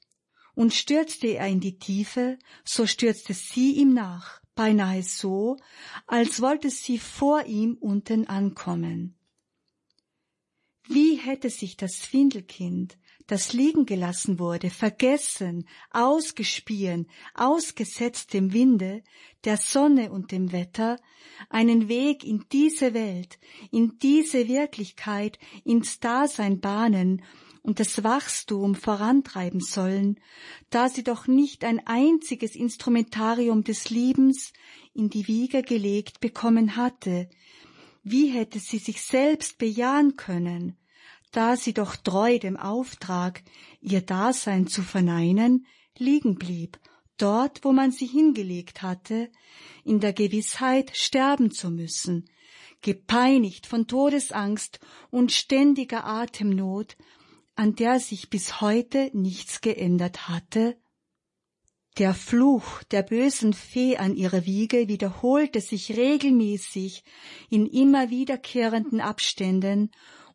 Und stürzte er in die Tiefe, so stürzte sie ihm nach, beinahe so, als wollte sie vor ihm unten ankommen. Wie hätte sich das Findelkind das liegen gelassen wurde, vergessen, ausgespien, ausgesetzt dem Winde, der Sonne und dem Wetter, einen Weg in diese Welt, in diese Wirklichkeit, ins Dasein bahnen und das Wachstum vorantreiben sollen, da sie doch nicht ein einziges Instrumentarium des Liebens in die Wiege gelegt bekommen hatte, wie hätte sie sich selbst bejahen können, da sie doch treu dem Auftrag, ihr Dasein zu verneinen, liegen blieb, dort, wo man sie hingelegt hatte, in der Gewissheit, sterben zu müssen, gepeinigt von Todesangst und ständiger Atemnot, an der sich bis heute nichts geändert hatte? Der Fluch der bösen Fee an ihrer Wiege wiederholte sich regelmäßig in immer wiederkehrenden Abständen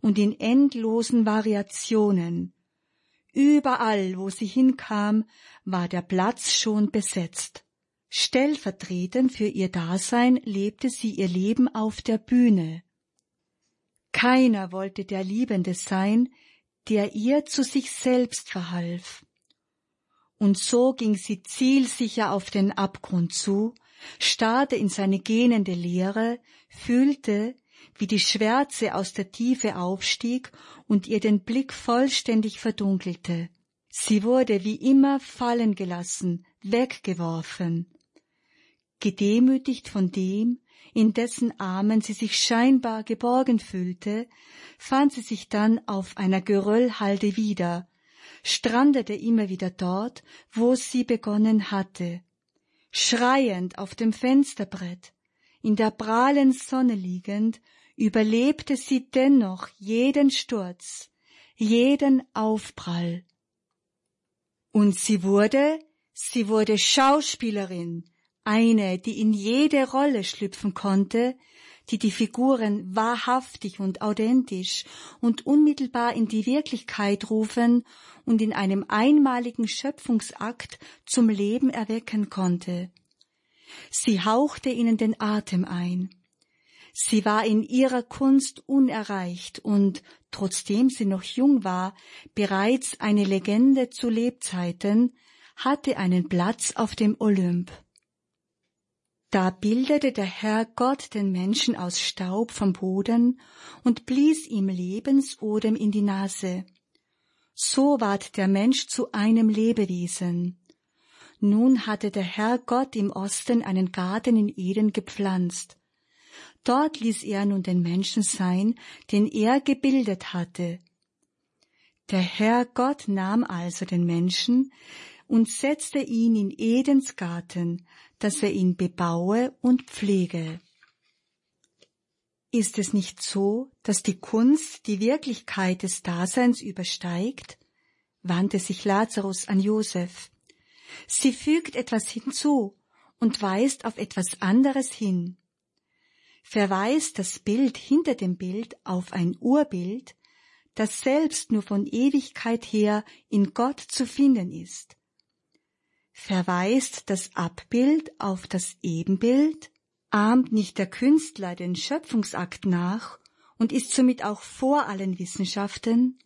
und in endlosen Variationen. Überall, wo sie hinkam, war der Platz schon besetzt. Stellvertretend für ihr Dasein lebte sie ihr Leben auf der Bühne. Keiner wollte der Liebende sein, der ihr zu sich selbst verhalf. Und so ging sie zielsicher auf den Abgrund zu, starrte in seine gähnende Leere, fühlte, wie die Schwärze aus der Tiefe aufstieg und ihr den Blick vollständig verdunkelte. Sie wurde wie immer fallen gelassen, weggeworfen. Gedemütigt von dem, in dessen Armen sie sich scheinbar geborgen fühlte, fand sie sich dann auf einer Geröllhalde wieder, strandete immer wieder dort, wo sie begonnen hatte. Schreiend auf dem Fensterbrett, in der prahlen Sonne liegend, überlebte sie dennoch jeden Sturz, jeden Aufprall. Und sie wurde, sie wurde Schauspielerin, eine, die in jede Rolle schlüpfen konnte, die die Figuren wahrhaftig und authentisch und unmittelbar in die Wirklichkeit rufen und in einem einmaligen Schöpfungsakt zum Leben erwecken konnte. Sie hauchte ihnen den Atem ein. Sie war in ihrer Kunst unerreicht und, trotzdem sie noch jung war, bereits eine Legende zu Lebzeiten, hatte einen Platz auf dem Olymp. Da bildete der Herr Gott den Menschen aus Staub vom Boden und blies ihm Lebensodem in die Nase. So ward der Mensch zu einem Lebewesen. Nun hatte der Herr Gott im Osten einen Garten in Eden gepflanzt. Dort ließ er nun den Menschen sein, den er gebildet hatte. Der Herr Gott nahm also den Menschen und setzte ihn in Edens Garten, dass er ihn bebaue und pflege. Ist es nicht so, dass die Kunst die Wirklichkeit des Daseins übersteigt? wandte sich Lazarus an Josef. Sie fügt etwas hinzu und weist auf etwas anderes hin. Verweist das Bild hinter dem Bild auf ein Urbild, das selbst nur von Ewigkeit her in Gott zu finden ist. Verweist das Abbild auf das Ebenbild, ahmt nicht der Künstler den Schöpfungsakt nach und ist somit auch vor allen Wissenschaften,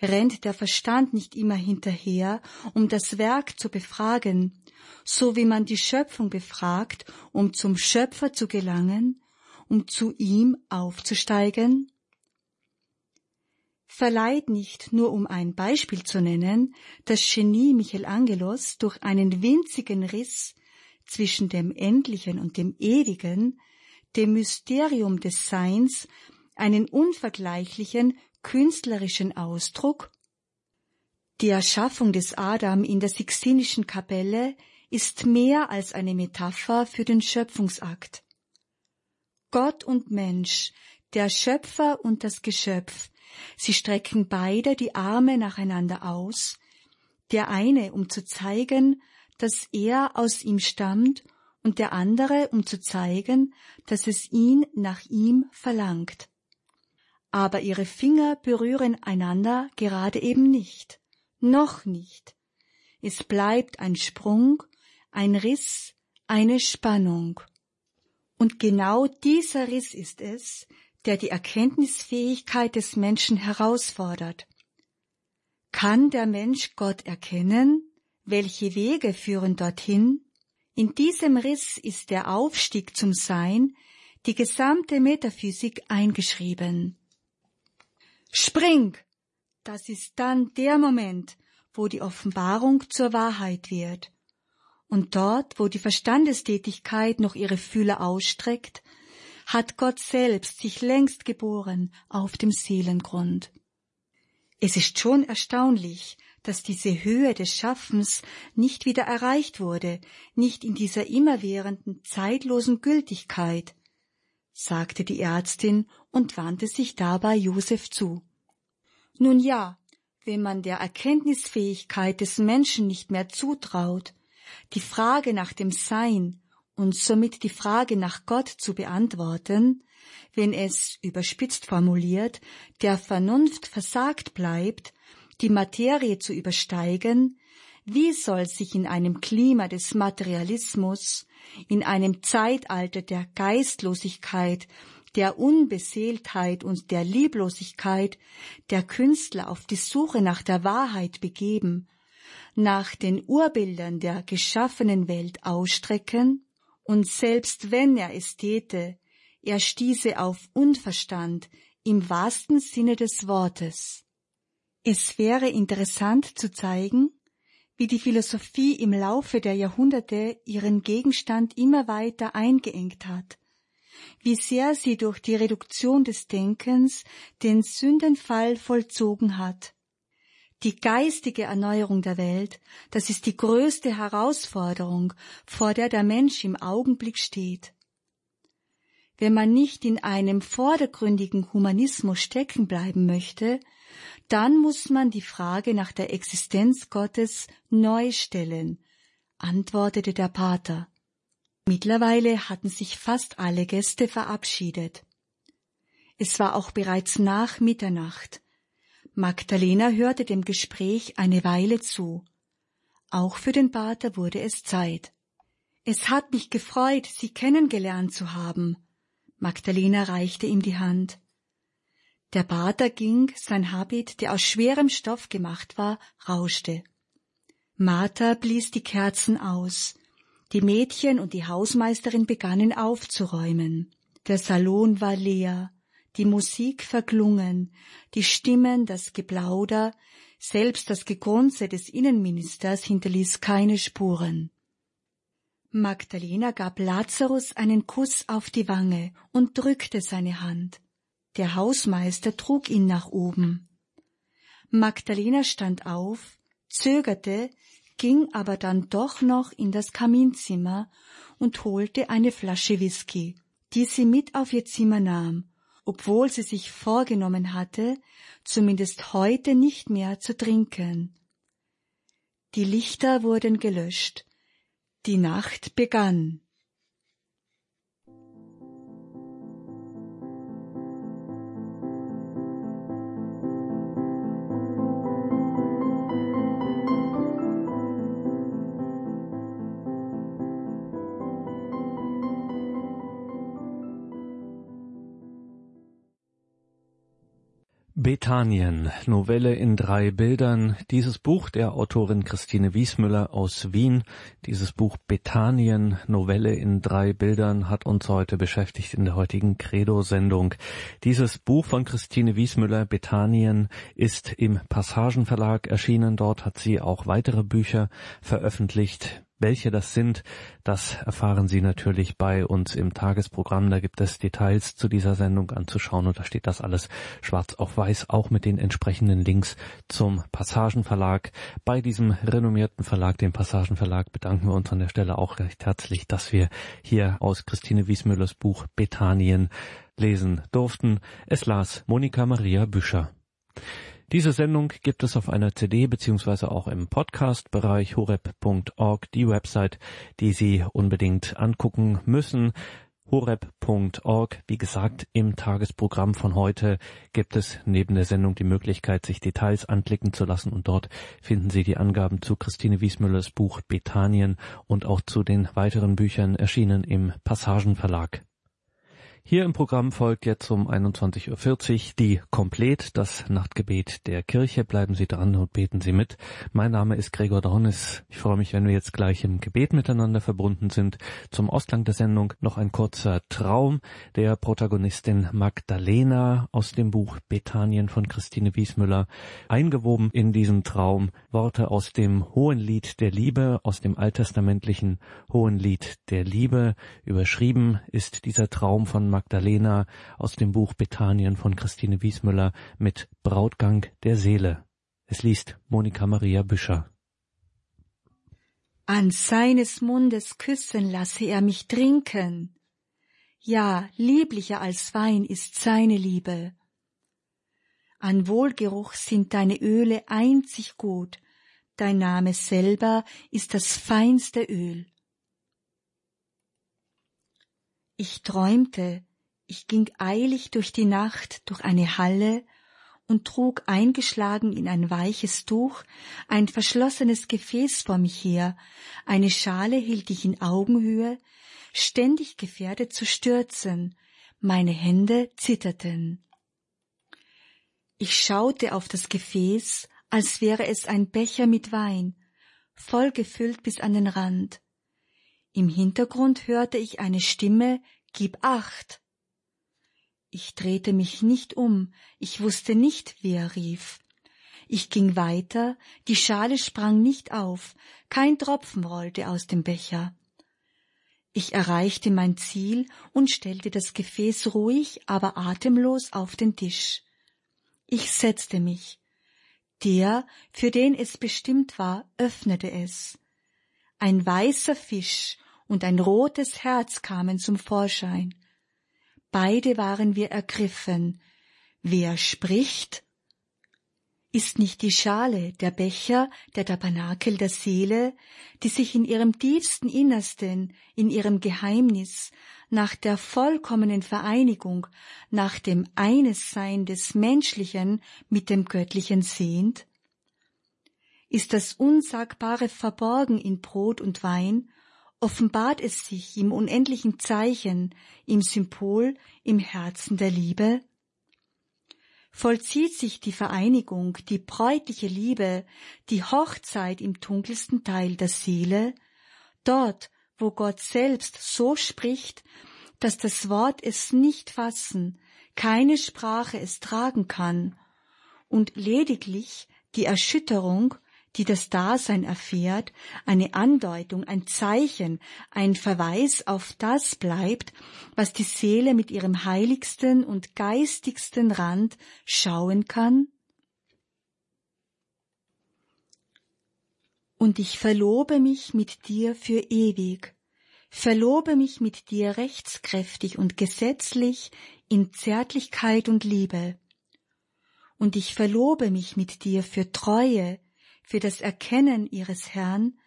rennt der Verstand nicht immer hinterher, um das Werk zu befragen, so wie man die Schöpfung befragt, um zum Schöpfer zu gelangen, um zu ihm aufzusteigen? verleiht nicht, nur um ein Beispiel zu nennen, das Genie Michelangelos durch einen winzigen Riss zwischen dem Endlichen und dem Ewigen, dem Mysterium des Seins, einen unvergleichlichen künstlerischen Ausdruck? Die Erschaffung des Adam in der Sixtinischen Kapelle ist mehr als eine Metapher für den Schöpfungsakt. Gott und Mensch, der Schöpfer und das Geschöpf, Sie strecken beide die Arme nacheinander aus, der eine, um zu zeigen, dass er aus ihm stammt, und der andere, um zu zeigen, dass es ihn nach ihm verlangt. Aber ihre Finger berühren einander gerade eben nicht, noch nicht. Es bleibt ein Sprung, ein Riss, eine Spannung. Und genau dieser Riss ist es, der die Erkenntnisfähigkeit des Menschen herausfordert. Kann der Mensch Gott erkennen? Welche Wege führen dorthin? In diesem Riss ist der Aufstieg zum Sein, die gesamte Metaphysik eingeschrieben. Spring! Das ist dann der Moment, wo die Offenbarung zur Wahrheit wird. Und dort, wo die Verstandestätigkeit noch ihre Fühler ausstreckt, hat Gott selbst sich längst geboren auf dem Seelengrund. Es ist schon erstaunlich, dass diese Höhe des Schaffens nicht wieder erreicht wurde, nicht in dieser immerwährenden, zeitlosen Gültigkeit, sagte die Ärztin und wandte sich dabei Josef zu. Nun ja, wenn man der Erkenntnisfähigkeit des Menschen nicht mehr zutraut, die Frage nach dem Sein und somit die Frage nach Gott zu beantworten, wenn es, überspitzt formuliert, der Vernunft versagt bleibt, die Materie zu übersteigen, wie soll sich in einem Klima des Materialismus, in einem Zeitalter der Geistlosigkeit, der Unbeseeltheit und der Lieblosigkeit der Künstler auf die Suche nach der Wahrheit begeben, nach den Urbildern der geschaffenen Welt ausstrecken? und selbst wenn er es täte, er stieße auf Unverstand im wahrsten Sinne des Wortes. Es wäre interessant zu zeigen, wie die Philosophie im Laufe der Jahrhunderte ihren Gegenstand immer weiter eingeengt hat, wie sehr sie durch die Reduktion des Denkens den Sündenfall vollzogen hat, die geistige Erneuerung der Welt, das ist die größte Herausforderung, vor der der Mensch im Augenblick steht. Wenn man nicht in einem vordergründigen Humanismus stecken bleiben möchte, dann muss man die Frage nach der Existenz Gottes neu stellen, antwortete der Pater. Mittlerweile hatten sich fast alle Gäste verabschiedet. Es war auch bereits nach Mitternacht, Magdalena hörte dem Gespräch eine Weile zu. Auch für den Pater wurde es Zeit. Es hat mich gefreut, Sie kennengelernt zu haben. Magdalena reichte ihm die Hand. Der Pater ging, sein Habit, der aus schwerem Stoff gemacht war, rauschte. Martha blies die Kerzen aus. Die Mädchen und die Hausmeisterin begannen aufzuräumen. Der Salon war leer, die Musik verklungen, die Stimmen, das Geplauder, selbst das Gegrunze des Innenministers hinterließ keine Spuren. Magdalena gab Lazarus einen Kuss auf die Wange und drückte seine Hand. Der Hausmeister trug ihn nach oben. Magdalena stand auf, zögerte, ging aber dann doch noch in das Kaminzimmer und holte eine Flasche Whisky, die sie mit auf ihr Zimmer nahm, obwohl sie sich vorgenommen hatte, zumindest heute nicht mehr zu trinken. Die Lichter wurden gelöscht. Die Nacht begann. Bethanien, Novelle in drei Bildern. Dieses Buch der Autorin Christine Wiesmüller aus Wien, dieses Buch Bethanien, Novelle in drei Bildern, hat uns heute beschäftigt in der heutigen Credo-Sendung. Dieses Buch von Christine Wiesmüller, Bethanien, ist im Passagenverlag erschienen. Dort hat sie auch weitere Bücher veröffentlicht. Welche das sind, das erfahren Sie natürlich bei uns im Tagesprogramm. Da gibt es Details zu dieser Sendung anzuschauen und da steht das alles schwarz auf weiß, auch mit den entsprechenden Links zum Passagenverlag. Bei diesem renommierten Verlag, dem Passagenverlag, bedanken wir uns an der Stelle auch recht herzlich, dass wir hier aus Christine Wiesmüllers Buch Bethanien lesen durften. Es las Monika Maria Büscher. Diese Sendung gibt es auf einer CD beziehungsweise auch im Podcast-Bereich horeb.org, die Website, die Sie unbedingt angucken müssen. horeb.org. Wie gesagt, im Tagesprogramm von heute gibt es neben der Sendung die Möglichkeit, sich Details anklicken zu lassen und dort finden Sie die Angaben zu Christine Wiesmüllers Buch Bethanien und auch zu den weiteren Büchern erschienen im Passagenverlag. Hier im Programm folgt jetzt um 21.40 Uhr die Komplett, das Nachtgebet der Kirche. Bleiben Sie dran und beten Sie mit. Mein Name ist Gregor Dornis. Ich freue mich, wenn wir jetzt gleich im Gebet miteinander verbunden sind. Zum Ausgang der Sendung noch ein kurzer Traum der Protagonistin Magdalena aus dem Buch Bethanien von Christine Wiesmüller. Eingewoben in diesen Traum Worte aus dem Hohen Lied der Liebe, aus dem alttestamentlichen Hohen Lied der Liebe. Überschrieben ist dieser Traum von Magdalena aus dem Buch Bethanien von Christine Wiesmüller mit Brautgang der Seele. Es liest Monika Maria Büscher. An seines Mundes Küssen lasse er mich trinken. Ja, lieblicher als Wein ist seine Liebe. An Wohlgeruch sind deine Öle einzig gut, dein Name selber ist das feinste Öl. Ich träumte, ich ging eilig durch die Nacht durch eine Halle und trug eingeschlagen in ein weiches Tuch ein verschlossenes Gefäß vor mich her, eine Schale hielt ich in Augenhöhe, ständig gefährdet zu stürzen, meine Hände zitterten. Ich schaute auf das Gefäß, als wäre es ein Becher mit Wein, voll gefüllt bis an den Rand. Im Hintergrund hörte ich eine Stimme, Gib acht. Ich drehte mich nicht um, ich wusste nicht, wer rief. Ich ging weiter, die Schale sprang nicht auf, kein Tropfen rollte aus dem Becher. Ich erreichte mein Ziel und stellte das Gefäß ruhig, aber atemlos auf den Tisch. Ich setzte mich. Der, für den es bestimmt war, öffnete es. Ein weißer Fisch und ein rotes Herz kamen zum Vorschein. Beide waren wir ergriffen. Wer spricht? Ist nicht die Schale, der Becher, der Tabernakel der Seele, die sich in ihrem tiefsten Innersten, in ihrem Geheimnis, nach der vollkommenen Vereinigung, nach dem Einessein des Menschlichen mit dem Göttlichen sehnt? Ist das Unsagbare verborgen in Brot und Wein offenbart es sich im unendlichen Zeichen, im Symbol, im Herzen der Liebe? vollzieht sich die Vereinigung, die bräutliche Liebe, die Hochzeit im dunkelsten Teil der Seele, dort, wo Gott selbst so spricht, dass das Wort es nicht fassen, keine Sprache es tragen kann, und lediglich die Erschütterung die das Dasein erfährt, eine Andeutung, ein Zeichen, ein Verweis auf das bleibt, was die Seele mit ihrem heiligsten und geistigsten Rand schauen kann? Und ich verlobe mich mit dir für ewig, verlobe mich mit dir rechtskräftig und gesetzlich in Zärtlichkeit und Liebe. Und ich verlobe mich mit dir für Treue, für das Erkennen ihres Herrn,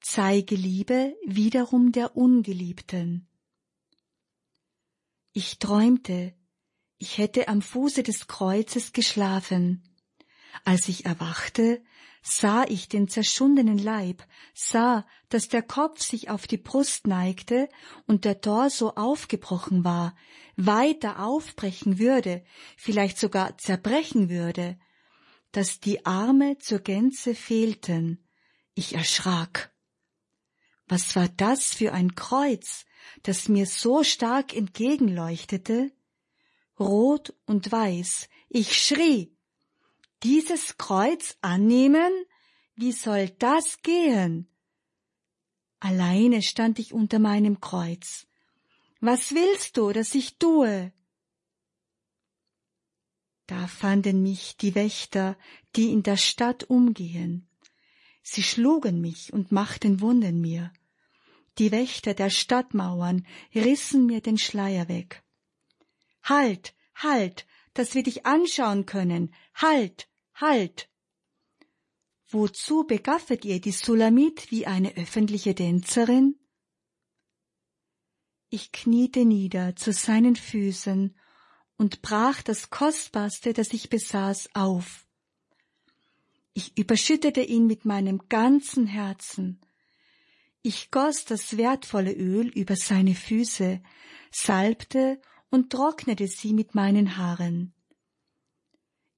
zeige Liebe wiederum der Ungeliebten. Ich träumte, ich hätte am Fuße des Kreuzes geschlafen. Als ich erwachte, sah ich den zerschundenen Leib, sah, dass der Kopf sich auf die Brust neigte und der Torso aufgebrochen war, weiter aufbrechen würde, vielleicht sogar zerbrechen würde, dass die Arme zur Gänze fehlten. Ich erschrak. Was war das für ein Kreuz, das mir so stark entgegenleuchtete? Rot und weiß. Ich schrie. Dieses Kreuz annehmen? Wie soll das gehen? Alleine stand ich unter meinem Kreuz. Was willst du, dass ich tue? Da fanden mich die Wächter, die in der Stadt umgehen. Sie schlugen mich und machten Wunden mir. Die Wächter der Stadtmauern rissen mir den Schleier weg. Halt, halt, dass wir dich anschauen können. Halt, halt. Wozu begaffet ihr die Sulamit wie eine öffentliche Tänzerin? Ich kniete nieder zu seinen Füßen und brach das Kostbarste, das ich besaß, auf. Ich überschüttete ihn mit meinem ganzen Herzen. Ich goss das wertvolle Öl über seine Füße, salbte und trocknete sie mit meinen Haaren.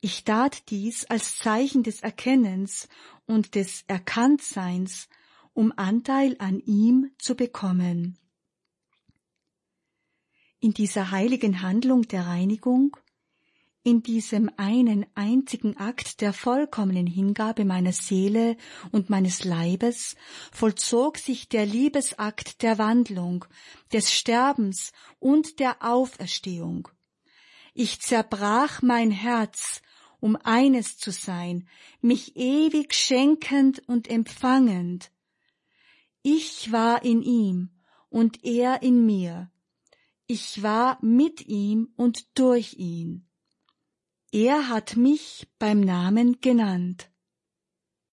Ich tat dies als Zeichen des Erkennens und des Erkanntseins, um Anteil an ihm zu bekommen in dieser heiligen Handlung der Reinigung, in diesem einen einzigen Akt der vollkommenen Hingabe meiner Seele und meines Leibes vollzog sich der Liebesakt der Wandlung, des Sterbens und der Auferstehung. Ich zerbrach mein Herz, um eines zu sein, mich ewig schenkend und empfangend. Ich war in ihm und er in mir, ich war mit ihm und durch ihn. Er hat mich beim Namen genannt.